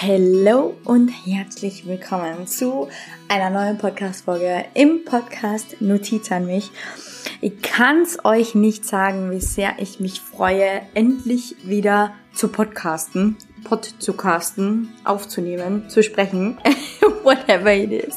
Hallo und herzlich willkommen zu einer neuen Podcast-Folge im Podcast Notiz an mich. Ich kann es euch nicht sagen, wie sehr ich mich freue, endlich wieder zu podcasten, pod zu casten, aufzunehmen, zu sprechen, whatever it is.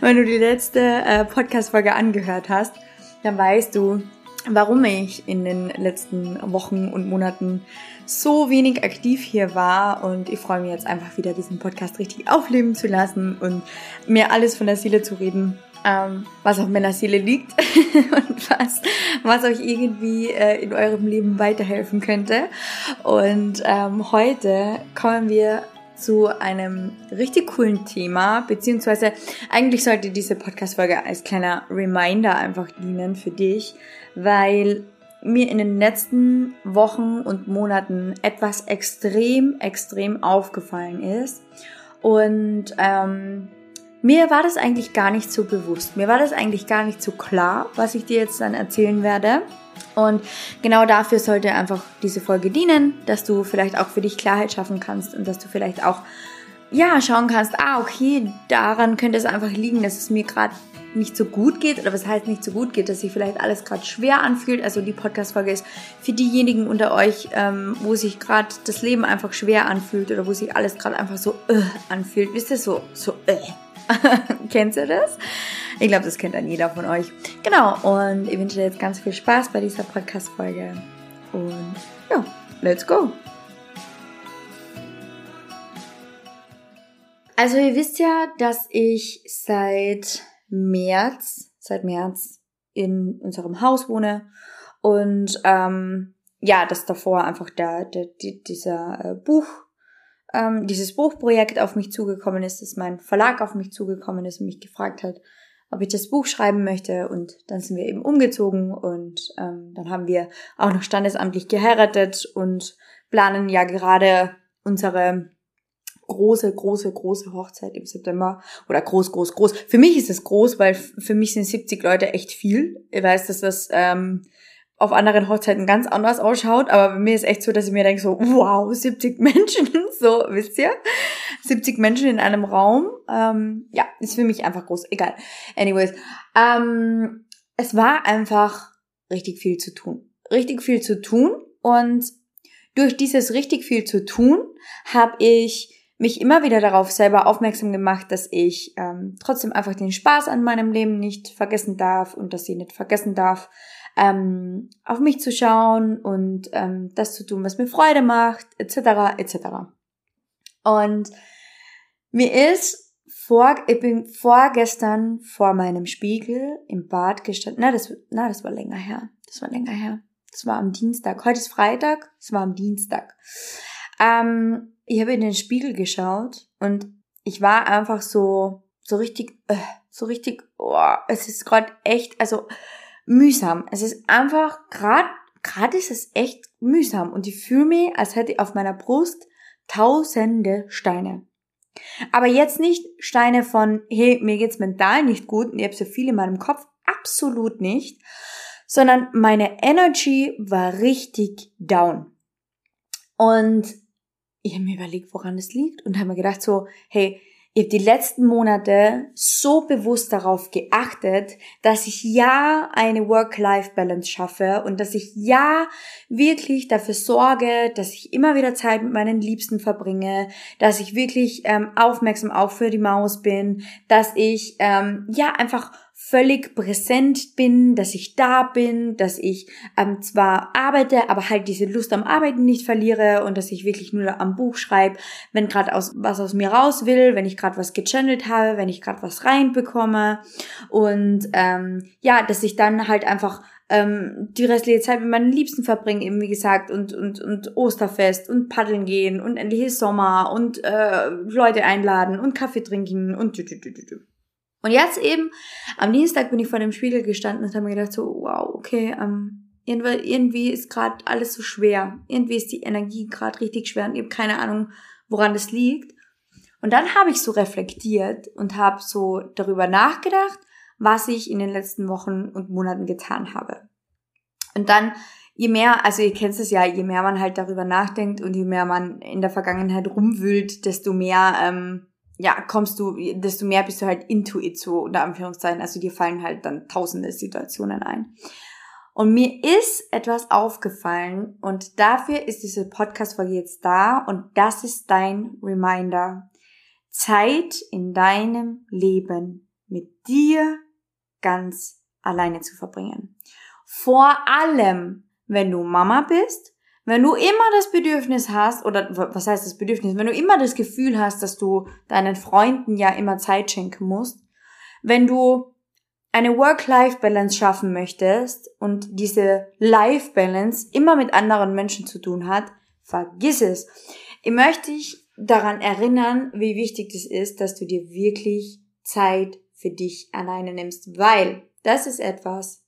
Wenn du die letzte äh, Podcast-Folge angehört hast, dann weißt du, warum ich in den letzten Wochen und Monaten so wenig aktiv hier war und ich freue mich jetzt einfach wieder diesen Podcast richtig aufleben zu lassen und mir alles von der Seele zu reden, ähm, was auf meiner Seele liegt und was, was euch irgendwie äh, in eurem Leben weiterhelfen könnte. Und ähm, heute kommen wir zu einem richtig coolen Thema, beziehungsweise eigentlich sollte diese Podcast-Folge als kleiner Reminder einfach dienen für dich, weil mir in den letzten Wochen und Monaten etwas extrem, extrem aufgefallen ist. Und ähm, mir war das eigentlich gar nicht so bewusst. Mir war das eigentlich gar nicht so klar, was ich dir jetzt dann erzählen werde. Und genau dafür sollte einfach diese Folge dienen, dass du vielleicht auch für dich Klarheit schaffen kannst und dass du vielleicht auch ja schauen kannst, ah okay, daran könnte es einfach liegen, dass es mir gerade nicht so gut geht oder was heißt nicht so gut geht, dass sich vielleicht alles gerade schwer anfühlt. Also die Podcast-Folge ist für diejenigen unter euch, ähm, wo sich gerade das Leben einfach schwer anfühlt oder wo sich alles gerade einfach so äh, anfühlt. Wisst ihr, so, so äh. Kennst du das? Ich glaube, das kennt dann jeder von euch. Genau, und ich wünsche dir jetzt ganz viel Spaß bei dieser Podcast-Folge. Und ja, let's go! Also ihr wisst ja, dass ich seit März, seit März in unserem Haus wohne und ähm, ja, dass davor einfach der, der, die, dieser äh, Buch, ähm, dieses Buchprojekt auf mich zugekommen ist, dass mein Verlag auf mich zugekommen ist und mich gefragt hat, ob ich das Buch schreiben möchte und dann sind wir eben umgezogen und ähm, dann haben wir auch noch standesamtlich geheiratet und planen ja gerade unsere große, große, große Hochzeit im September. Oder groß, groß, groß. Für mich ist es groß, weil für mich sind 70 Leute echt viel. Ich weiß, dass das ähm, auf anderen Hochzeiten ganz anders ausschaut, aber bei mir ist echt so, dass ich mir denke so, wow, 70 Menschen, so, wisst ihr? 70 Menschen in einem Raum. Ähm, ja, ist für mich einfach groß. Egal. Anyways. Ähm, es war einfach richtig viel zu tun. Richtig viel zu tun und durch dieses richtig viel zu tun habe ich mich immer wieder darauf selber aufmerksam gemacht, dass ich ähm, trotzdem einfach den Spaß an meinem Leben nicht vergessen darf und dass ich nicht vergessen darf, ähm, auf mich zu schauen und ähm, das zu tun, was mir Freude macht, etc. etc. Und mir ist vor, ich bin vorgestern vor meinem Spiegel im Bad gestanden. Na, das, na, das war länger her. Das war länger her. Das war am Dienstag. Heute ist Freitag. Es war am Dienstag. Ähm, ich habe in den Spiegel geschaut und ich war einfach so, so richtig, äh, so richtig, oh, es ist gerade echt, also mühsam. Es ist einfach, gerade, gerade ist es echt mühsam und ich fühle mich, als hätte ich auf meiner Brust tausende Steine. Aber jetzt nicht Steine von, hey, mir geht's mental nicht gut und ich habe so viel in meinem Kopf, absolut nicht, sondern meine Energy war richtig down. Und ich habe mir überlegt, woran es liegt und habe mir gedacht so, hey, ich habe die letzten Monate so bewusst darauf geachtet, dass ich ja eine Work-Life-Balance schaffe und dass ich ja wirklich dafür sorge, dass ich immer wieder Zeit mit meinen Liebsten verbringe, dass ich wirklich ähm, aufmerksam auch für die Maus bin, dass ich ähm, ja einfach völlig präsent bin, dass ich da bin, dass ich ähm, zwar arbeite, aber halt diese Lust am Arbeiten nicht verliere und dass ich wirklich nur am Buch schreibe, wenn gerade aus, was aus mir raus will, wenn ich gerade was gechannelt habe, wenn ich gerade was reinbekomme und ähm, ja, dass ich dann halt einfach ähm, die restliche Zeit mit meinen Liebsten verbringe, eben wie gesagt, und, und, und Osterfest und paddeln gehen und endlich ist Sommer und äh, Leute einladen und Kaffee trinken und tü, tü, tü, tü. Und jetzt eben, am Dienstag bin ich vor dem Spiegel gestanden und habe mir gedacht so, wow, okay, ähm, irgendwie, irgendwie ist gerade alles so schwer. Irgendwie ist die Energie gerade richtig schwer und ich habe keine Ahnung, woran das liegt. Und dann habe ich so reflektiert und habe so darüber nachgedacht, was ich in den letzten Wochen und Monaten getan habe. Und dann je mehr, also ihr kennt es ja, je mehr man halt darüber nachdenkt und je mehr man in der Vergangenheit rumwühlt, desto mehr, ähm, ja, kommst du, desto mehr bist du halt into it so, unter Anführungszeichen. Also dir fallen halt dann tausende Situationen ein. Und mir ist etwas aufgefallen und dafür ist diese Podcast-Folge jetzt da und das ist dein Reminder. Zeit in deinem Leben mit dir ganz alleine zu verbringen. Vor allem, wenn du Mama bist, wenn du immer das Bedürfnis hast, oder was heißt das Bedürfnis, wenn du immer das Gefühl hast, dass du deinen Freunden ja immer Zeit schenken musst, wenn du eine Work-Life-Balance schaffen möchtest und diese Life-Balance immer mit anderen Menschen zu tun hat, vergiss es. Ich möchte dich daran erinnern, wie wichtig es ist, dass du dir wirklich Zeit für dich alleine nimmst, weil das ist etwas,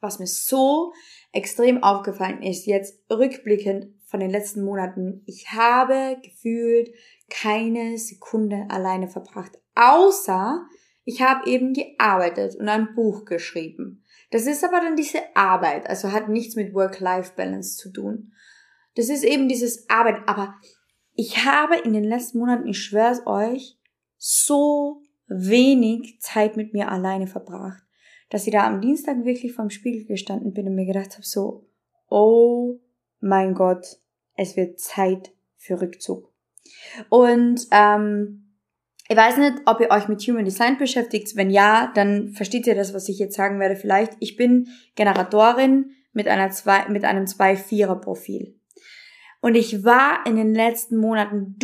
was mir so extrem aufgefallen ist, jetzt rückblickend von den letzten Monaten. Ich habe gefühlt keine Sekunde alleine verbracht, außer ich habe eben gearbeitet und ein Buch geschrieben. Das ist aber dann diese Arbeit, also hat nichts mit Work-Life-Balance zu tun. Das ist eben dieses Arbeit, aber ich habe in den letzten Monaten, ich schwör's euch, so wenig Zeit mit mir alleine verbracht, dass ich da am Dienstag wirklich vorm Spiegel gestanden bin und mir gedacht habe, so, oh mein Gott, es wird Zeit für Rückzug. Und ähm, ich weiß nicht, ob ihr euch mit Human Design beschäftigt. Wenn ja, dann versteht ihr das, was ich jetzt sagen werde vielleicht. Ich bin Generatorin mit, einer zwei, mit einem 2-4er-Profil. Und ich war in den letzten Monaten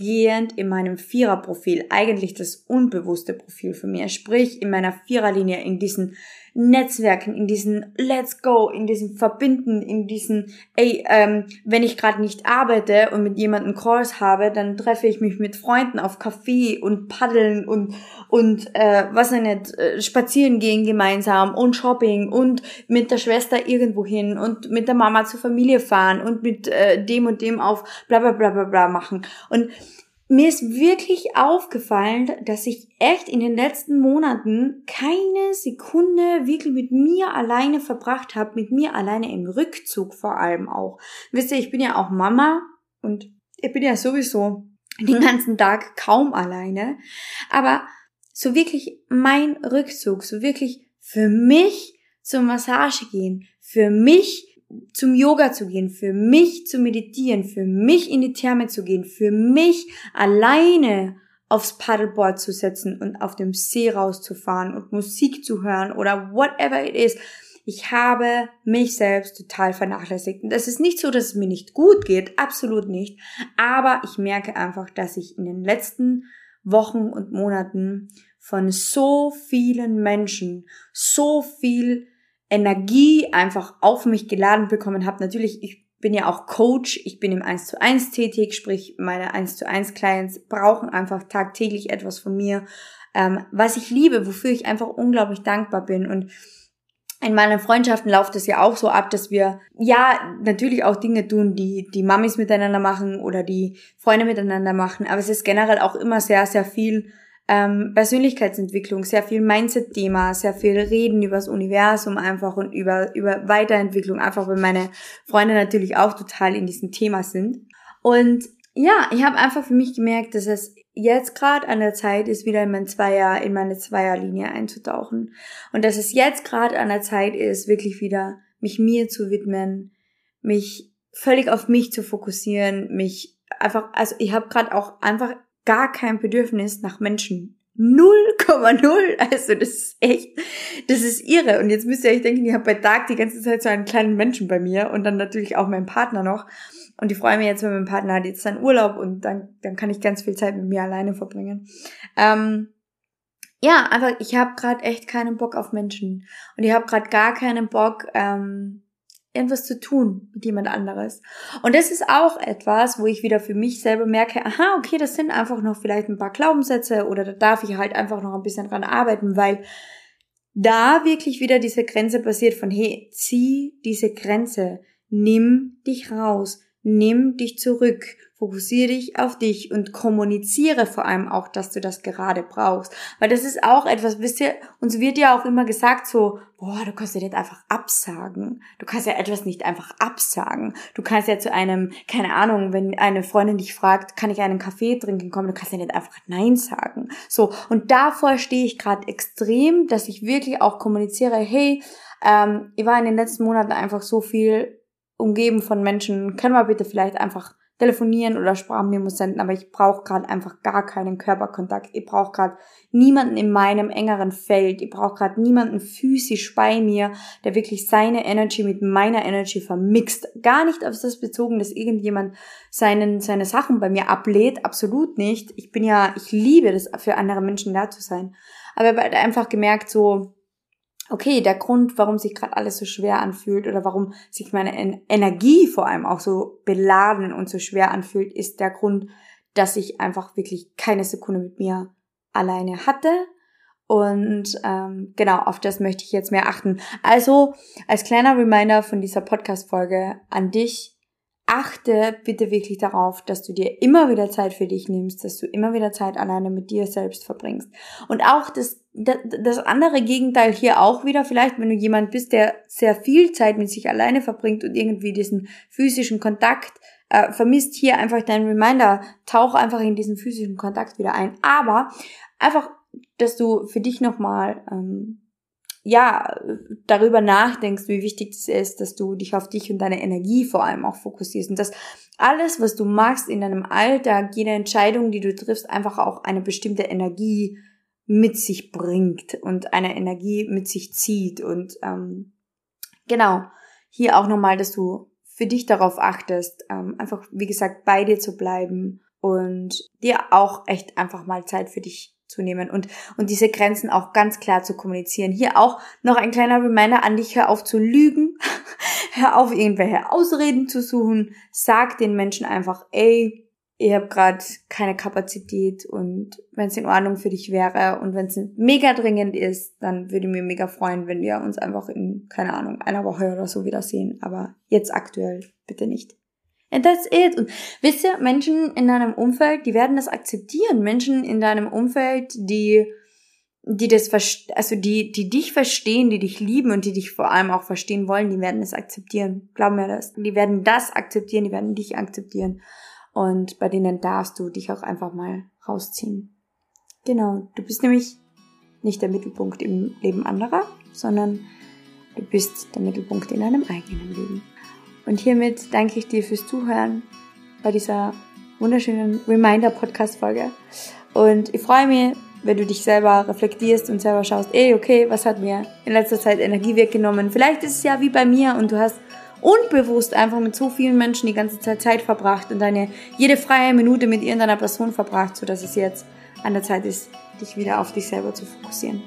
durchgehend in meinem Vierer-Profil, eigentlich das unbewusste Profil für mir, sprich in meiner Viererlinie, in diesen Netzwerken, in diesen Let's Go, in diesem Verbinden, in diesen, ey, ähm, wenn ich gerade nicht arbeite und mit jemandem Calls habe, dann treffe ich mich mit Freunden auf Kaffee und paddeln und und äh, was nicht, äh, spazieren gehen gemeinsam und Shopping und mit der Schwester irgendwo hin und mit der Mama zur Familie fahren und mit äh, dem und dem auf bla bla bla bla bla machen. Und mir ist wirklich aufgefallen, dass ich echt in den letzten Monaten keine Sekunde wirklich mit mir alleine verbracht habe, mit mir alleine im Rückzug vor allem auch. Wisst ihr, ich bin ja auch Mama und ich bin ja sowieso den ganzen Tag kaum alleine, aber so wirklich mein Rückzug, so wirklich für mich zur Massage gehen, für mich zum Yoga zu gehen, für mich zu meditieren, für mich in die Therme zu gehen, für mich alleine aufs Paddleboard zu setzen und auf dem See rauszufahren und Musik zu hören oder whatever it is. Ich habe mich selbst total vernachlässigt. Und es ist nicht so, dass es mir nicht gut geht, absolut nicht. Aber ich merke einfach, dass ich in den letzten Wochen und Monaten von so vielen Menschen so viel Energie einfach auf mich geladen bekommen habe. Natürlich, ich bin ja auch Coach, ich bin im 1 zu 1 tätig, sprich meine 1 zu 1 Clients brauchen einfach tagtäglich etwas von mir, ähm, was ich liebe, wofür ich einfach unglaublich dankbar bin und in meinen Freundschaften läuft es ja auch so ab, dass wir ja natürlich auch Dinge tun, die die Mamis miteinander machen oder die Freunde miteinander machen, aber es ist generell auch immer sehr, sehr viel ähm, Persönlichkeitsentwicklung, sehr viel Mindset-Thema, sehr viel Reden über das Universum einfach und über, über Weiterentwicklung, einfach weil meine Freunde natürlich auch total in diesem Thema sind. Und ja, ich habe einfach für mich gemerkt, dass es jetzt gerade an der Zeit ist, wieder in mein Zweier, in meine Zweierlinie einzutauchen. Und dass es jetzt gerade an der Zeit ist, wirklich wieder mich mir zu widmen, mich völlig auf mich zu fokussieren, mich einfach, also ich habe gerade auch einfach gar kein Bedürfnis nach Menschen. 0,0. Also das ist echt, das ist irre. Und jetzt müsst ihr euch denken, ich habe bei Tag die ganze Zeit so einen kleinen Menschen bei mir und dann natürlich auch meinen Partner noch. Und ich freue mich jetzt, wenn mein Partner hat jetzt seinen Urlaub und dann, dann kann ich ganz viel Zeit mit mir alleine verbringen. Ähm, ja, einfach, ich habe gerade echt keinen Bock auf Menschen. Und ich habe gerade gar keinen Bock, ähm, irgendwas zu tun mit jemand anderes. Und das ist auch etwas, wo ich wieder für mich selber merke, aha, okay, das sind einfach noch vielleicht ein paar Glaubenssätze oder da darf ich halt einfach noch ein bisschen dran arbeiten, weil da wirklich wieder diese Grenze passiert von, hey, zieh diese Grenze, nimm dich raus, nimm dich zurück, fokussiere dich auf dich und kommuniziere vor allem auch, dass du das gerade brauchst. Weil das ist auch etwas, wisst ihr, uns wird ja auch immer gesagt so, boah, du kannst ja nicht einfach absagen. Du kannst ja etwas nicht einfach absagen. Du kannst ja zu einem, keine Ahnung, wenn eine Freundin dich fragt, kann ich einen Kaffee trinken kommen, du kannst ja nicht einfach Nein sagen. So, und davor stehe ich gerade extrem, dass ich wirklich auch kommuniziere, hey, ähm, ich war in den letzten Monaten einfach so viel umgeben von Menschen, können wir bitte vielleicht einfach telefonieren oder Sprachmemos senden, aber ich brauche gerade einfach gar keinen Körperkontakt. Ich brauche gerade niemanden in meinem engeren Feld. Ich brauche gerade niemanden physisch bei mir, der wirklich seine Energy mit meiner Energy vermixt. Gar nicht auf das bezogen, dass irgendjemand seinen, seine Sachen bei mir ablehnt. Absolut nicht. Ich bin ja, ich liebe das, für andere Menschen da zu sein. Aber ich habe halt einfach gemerkt, so, okay, der Grund, warum sich gerade alles so schwer anfühlt oder warum sich meine en Energie vor allem auch so beladen und so schwer anfühlt, ist der Grund, dass ich einfach wirklich keine Sekunde mit mir alleine hatte. Und ähm, genau, auf das möchte ich jetzt mehr achten. Also als kleiner Reminder von dieser Podcast-Folge an dich, achte bitte wirklich darauf, dass du dir immer wieder Zeit für dich nimmst, dass du immer wieder Zeit alleine mit dir selbst verbringst. Und auch das, das andere Gegenteil hier auch wieder, vielleicht wenn du jemand bist, der sehr viel Zeit mit sich alleine verbringt und irgendwie diesen physischen Kontakt äh, vermisst, hier einfach dein Reminder, tauch einfach in diesen physischen Kontakt wieder ein. Aber einfach, dass du für dich nochmal ähm, ja, darüber nachdenkst, wie wichtig es ist, dass du dich auf dich und deine Energie vor allem auch fokussierst. Und dass alles, was du machst in deinem Alltag, jede Entscheidung, die du triffst, einfach auch eine bestimmte Energie mit sich bringt und eine Energie mit sich zieht. Und ähm, genau, hier auch nochmal, dass du für dich darauf achtest, ähm, einfach, wie gesagt, bei dir zu bleiben und dir auch echt einfach mal Zeit für dich zu nehmen und, und diese Grenzen auch ganz klar zu kommunizieren. Hier auch noch ein kleiner Reminder an dich, hör auf zu lügen, hör auf irgendwelche Ausreden zu suchen, sag den Menschen einfach, ey, ich habe gerade keine Kapazität und wenn es in Ordnung für dich wäre und wenn es mega dringend ist, dann würde mir mega freuen, wenn wir uns einfach in, keine Ahnung, einer Woche oder so wiedersehen. Aber jetzt aktuell bitte nicht. And that's it. Und wisst ihr, Menschen in deinem Umfeld, die werden das akzeptieren. Menschen in deinem Umfeld, die, die das, also die, die dich verstehen, die dich lieben und die dich vor allem auch verstehen wollen, die werden das akzeptieren. Glaub mir das. Die werden das akzeptieren, die werden dich akzeptieren. Und bei denen darfst du dich auch einfach mal rausziehen. Genau. Du bist nämlich nicht der Mittelpunkt im Leben anderer, sondern du bist der Mittelpunkt in deinem eigenen Leben. Und hiermit danke ich dir fürs Zuhören bei dieser wunderschönen Reminder-Podcast-Folge. Und ich freue mich, wenn du dich selber reflektierst und selber schaust, ey, okay, was hat mir in letzter Zeit Energie weggenommen? Vielleicht ist es ja wie bei mir und du hast unbewusst einfach mit so vielen Menschen die ganze Zeit Zeit verbracht und deine jede freie Minute mit irgendeiner Person verbracht, sodass es jetzt an der Zeit ist, dich wieder auf dich selber zu fokussieren.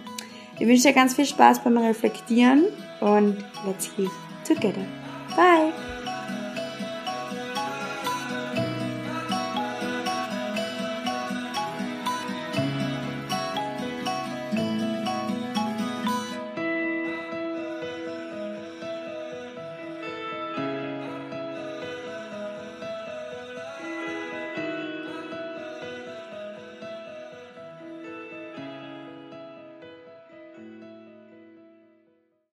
Ich wünsche dir ganz viel Spaß beim Reflektieren und let's heal together. Bye!